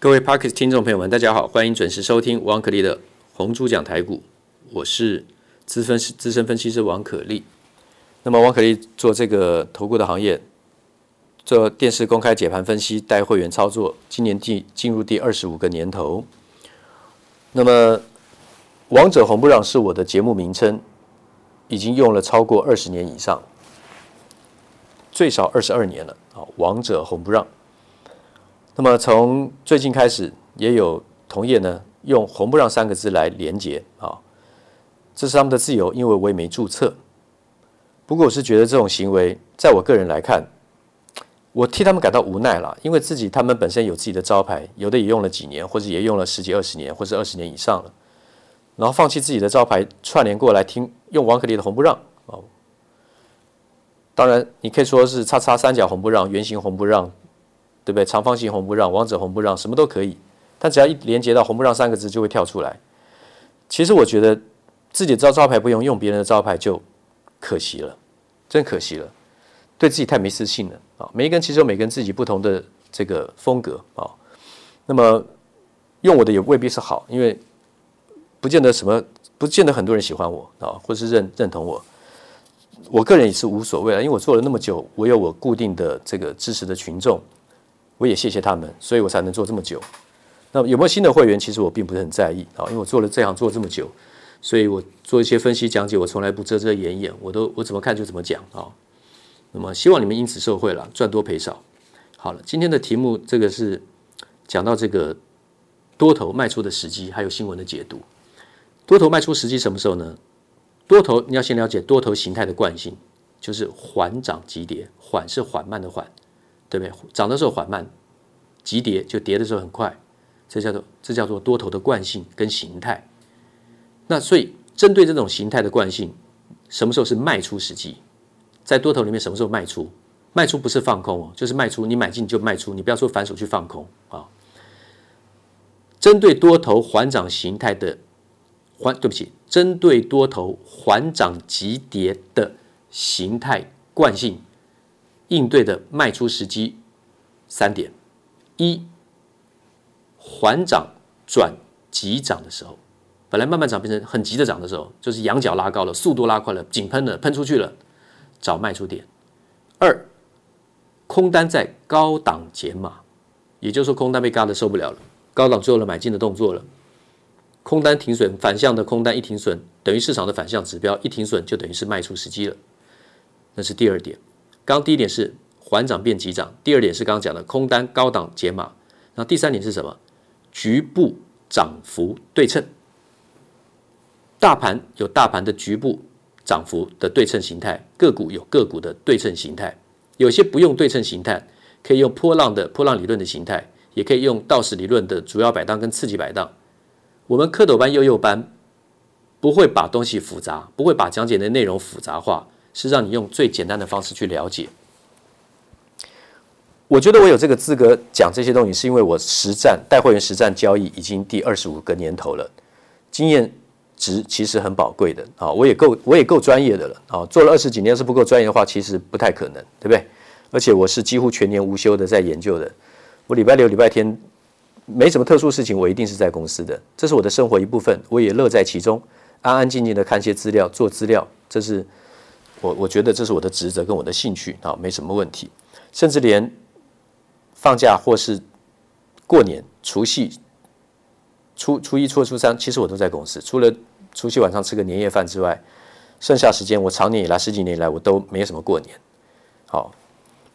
各位 Podcast 听众朋友们，大家好，欢迎准时收听王可立的红猪讲台股，我是资分资深分析师王可立。那么王可立做这个投顾的行业，做电视公开解盘分析，带会员操作，今年进进入第二十五个年头。那么王者红不让是我的节目名称，已经用了超过二十年以上，最少二十二年了啊！王者红不让。那么从最近开始，也有同业呢用“红不让”三个字来连接啊，这是他们的自由，因为我也没注册。不过我是觉得这种行为，在我个人来看，我替他们感到无奈了，因为自己他们本身有自己的招牌，有的也用了几年，或者也用了十几二十年，或者二十年以上了，然后放弃自己的招牌，串联过来听用王可立的“红不让”哦。当然，你可以说是叉叉三角红不让，圆形红不让。对不对？长方形红不让，王者红不让，什么都可以，但只要一连接到“红不让”三个字，就会跳出来。其实我觉得自己招招牌不用，用别人的招牌就可惜了，真可惜了，对自己太没自信了啊！每一个人其实有每个人自己不同的这个风格啊。那么用我的也未必是好，因为不见得什么，不见得很多人喜欢我啊，或是认认同我。我个人也是无所谓了，因为我做了那么久，我有我固定的这个支持的群众。我也谢谢他们，所以我才能做这么久。那么有没有新的会员？其实我并不是很在意啊，因为我做了这行做这么久，所以我做一些分析讲解，我从来不遮遮掩掩，我都我怎么看就怎么讲啊。那么希望你们因此受惠了，赚多赔少。好了，今天的题目这个是讲到这个多头卖出的时机，还有新闻的解读。多头卖出时机什么时候呢？多头你要先了解多头形态的惯性，就是缓涨急跌，缓是缓慢的缓。对不对？涨的时候缓慢，急跌就跌的时候很快，这叫做这叫做多头的惯性跟形态。那所以针对这种形态的惯性，什么时候是卖出时机？在多头里面什么时候卖出？卖出不是放空哦，就是卖出。你买进就卖出，你不要说反手去放空啊。针对多头缓涨形态的缓，对不起，针对多头缓涨急跌的形态惯性。应对的卖出时机三点：一、缓涨转急涨的时候，本来慢慢涨变成很急的涨的时候，就是仰角拉高了，速度拉快了，井喷了，喷出去了，找卖出点；二、空单在高档减码，也就是说空单被嘎的受不了了，高档做了买进的动作了，空单停损，反向的空单一停损，等于市场的反向指标一停损，就等于是卖出时机了，那是第二点。刚第一点是缓涨变急涨，第二点是刚刚讲的空单高档解码，那第三点是什么？局部涨幅对称。大盘有大盘的局部涨幅的对称形态，个股有个股的对称形态，有些不用对称形态，可以用波浪的波浪理论的形态，也可以用道氏理论的主要摆荡跟次级摆荡。我们蝌蚪班幼幼班不会把东西复杂，不会把讲解的内容复杂化。是让你用最简单的方式去了解。我觉得我有这个资格讲这些东西，是因为我实战带会员实战交易已经第二十五个年头了，经验值其实很宝贵的啊！我也够我也够专业的了啊！做了二十几年，要是不够专业的话，其实不太可能，对不对？而且我是几乎全年无休的在研究的。我礼拜六、礼拜天没什么特殊事情，我一定是在公司的，这是我的生活一部分，我也乐在其中，安安静静的看些资料，做资料，这是。我我觉得这是我的职责跟我的兴趣啊，没什么问题。甚至连放假或是过年、除夕、初初一、初二、初三，其实我都在公司。除了除夕晚上吃个年夜饭之外，剩下时间我长年以来十几年以来我都没什么过年。好，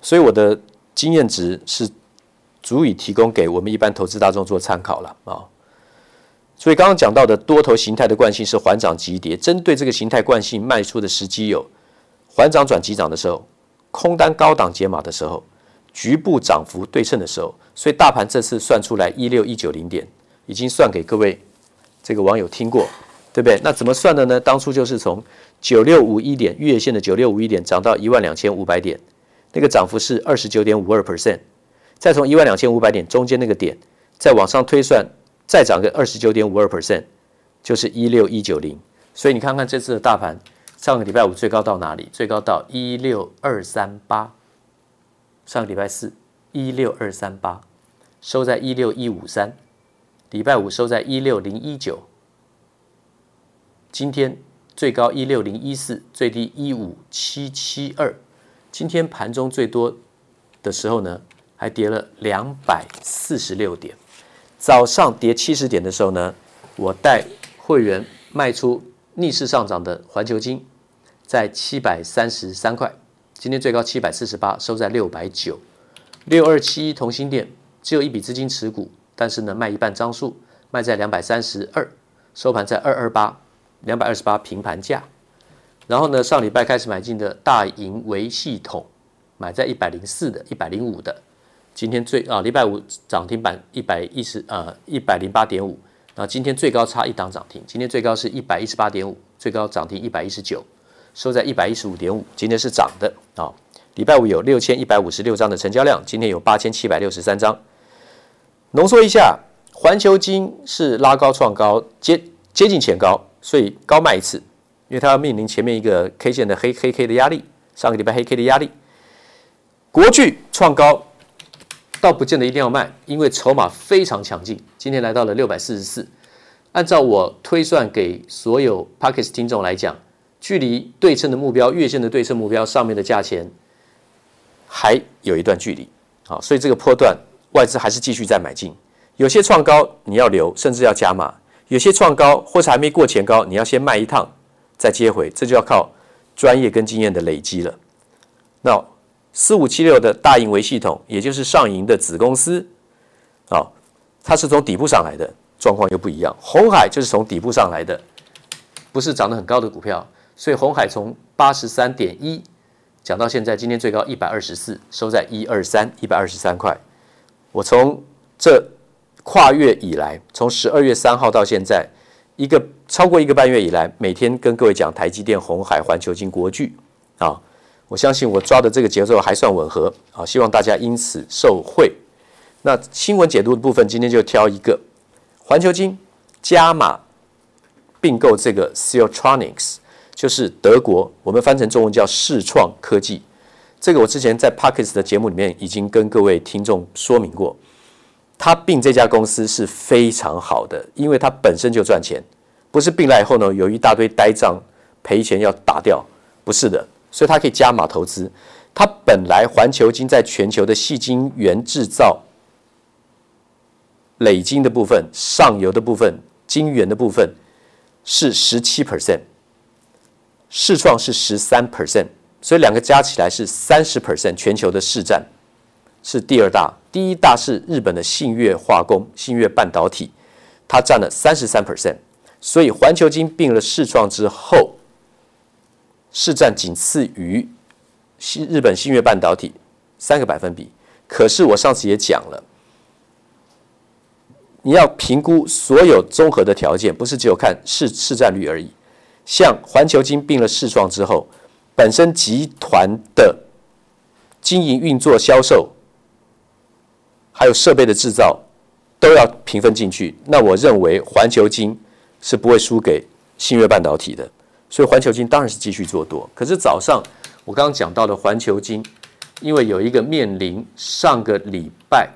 所以我的经验值是足以提供给我们一般投资大众做参考了啊。所以刚刚讲到的多头形态的惯性是缓涨急跌，针对这个形态惯性卖出的时机有。反涨转急涨的时候，空单高档解码的时候，局部涨幅对称的时候，所以大盘这次算出来一六一九零点，已经算给各位这个网友听过，对不对？那怎么算的呢？当初就是从九六五一点月线的九六五一点涨到一万两千五百点，那个涨幅是二十九点五二 percent，再从一万两千五百点中间那个点再往上推算，再涨个二十九点五二 percent，就是一六一九零。所以你看看这次的大盘。上个礼拜五最高到哪里？最高到一六二三八。上个礼拜四一六二三八，收在一六一五三，礼拜五收在一六零一九，今天最高一六零一四，最低一五七七二，今天盘中最多的时候呢，还跌了两百四十六点，早上跌七十点的时候呢，我带会员卖出逆势上涨的环球金，在七百三十三块，今天最高七百四十八，收在六百九。六二七一同心电只有一笔资金持股，但是呢卖一半张数，卖在两百三十二，收盘在二二八，两百二十八平盘价。然后呢上礼拜开始买进的大银微系统，买在一百零四的，一百零五的，今天最啊礼拜五涨停板一百一十呃一百零八点五，那今天最高差一档涨停，今天最高是一百一十八点五，最高涨停一百一十九，收在一百一十五点五，今天是涨的啊。礼拜五有六千一百五十六张的成交量，今天有八千七百六十三张。浓缩一下，环球金是拉高创高，接接近前高，所以高卖一次，因为它要面临前面一个 K 线的黑黑 K 的压力，上个礼拜黑 K 的压力。国巨创高，倒不见得一定要卖，因为筹码非常强劲，今天来到了六百四十四。按照我推算给所有 Podcast 听众来讲，距离对称的目标，月线的对称目标上面的价钱。还有一段距离，好，所以这个波段外资还是继续在买进。有些创高你要留，甚至要加码；有些创高或是还没过前高，你要先卖一趟再接回，这就要靠专业跟经验的累积了。那四五七六的大盈维系统，也就是上银的子公司，啊，它是从底部上来的，状况又不一样。红海就是从底部上来的，不是涨得很高的股票，所以红海从八十三点一。讲到现在，今天最高一百二十四，收在一二三，一百二十三块。我从这跨越以来，从十二月三号到现在，一个超过一个半月以来，每天跟各位讲台积电、红海、环球金、国巨啊，我相信我抓的这个节奏还算吻合啊，希望大家因此受惠。那新闻解读的部分，今天就挑一个环球金加码并购这个 Siltronics。就是德国，我们翻成中文叫世创科技。这个我之前在 Parkes 的节目里面已经跟各位听众说明过，他并这家公司是非常好的，因为它本身就赚钱，不是并来以后呢有一大堆呆账赔钱要打掉，不是的，所以它可以加码投资。它本来环球金在全球的细晶圆制造、磊晶的部分、上游的部分、晶圆的部分是十七 percent。世创是十三 percent，所以两个加起来是三十 percent，全球的市占是第二大，第一大是日本的信越化工、信越半导体，它占了三十三 percent，所以环球金并了世创之后，市占仅次于新日本新月半导体三个百分比。可是我上次也讲了，你要评估所有综合的条件，不是只有看市市占率而已。像环球金并了世创之后，本身集团的经营运作、销售，还有设备的制造，都要平分进去。那我认为环球金是不会输给新月半导体的，所以环球金当然是继续做多。可是早上我刚刚讲到的环球金，因为有一个面临上个礼拜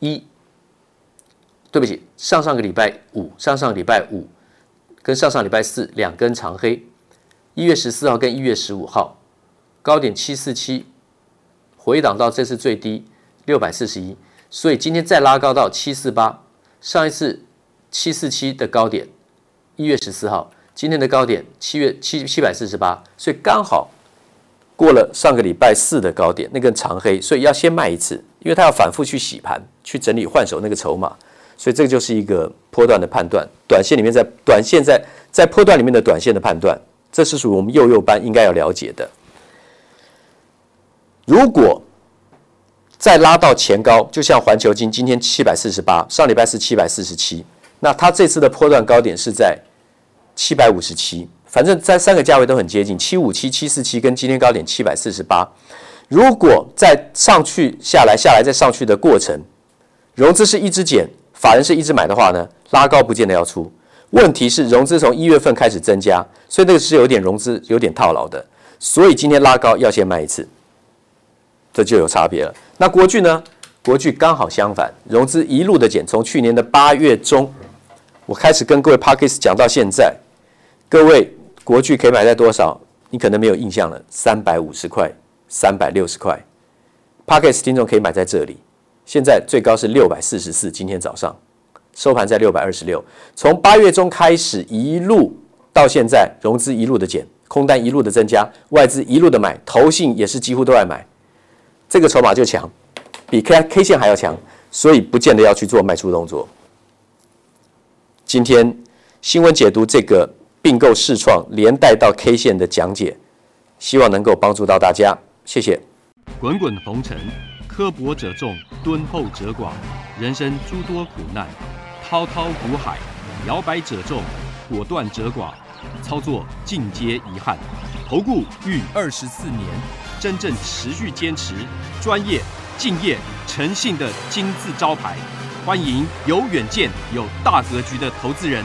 一，对不起，上上个礼拜五，上上礼拜五。跟上上礼拜四两根长黑，一月十四号跟一月十五号高点七四七，回档到这次最低六百四十一，所以今天再拉高到七四八，上一次七四七的高点一月十四号，今天的高点七月七七百四十八，所以刚好过了上个礼拜四的高点那根长黑，所以要先卖一次，因为它要反复去洗盘去整理换手那个筹码。所以这个就是一个波段的判断，短线里面在短线在在波段里面的短线的判断，这是属于我们幼幼班应该要了解的。如果再拉到前高，就像环球金今天七百四十八，上礼拜是七百四十七，那它这次的波段高点是在七百五十七，反正在三个价位都很接近，七五七、七四七跟今天高点七百四十八。如果再上去、下来、下来再上去的过程，融资是一直减。法人是一直买的话呢，拉高不见得要出。问题是融资从一月份开始增加，所以那个是有点融资有点套牢的。所以今天拉高要先卖一次，这就有差别了。那国巨呢？国巨刚好相反，融资一路的减，从去年的八月中，我开始跟各位 Podcast 讲到现在，各位国巨可以买在多少？你可能没有印象了，三百五十块、三百六十块。Podcast 听众可以买在这里，现在最高是六百四十四，今天早上收盘在六百二十六。从八月中开始一路到现在，融资一路的减，空单一路的增加，外资一路的买，投信也是几乎都在买，这个筹码就强。比 K K 线还要强，所以不见得要去做卖出动作。今天新闻解读这个并购试创连带到 K 线的讲解，希望能够帮助到大家，谢谢。滚滚红尘，刻薄者众，敦厚者寡；人生诸多苦难，滔滔苦海，摇摆者众，果断者寡。操作尽皆遗憾。投顾逾二十四年，真正持续坚持专业。敬业诚信的金字招牌，欢迎有远见、有大格局的投资人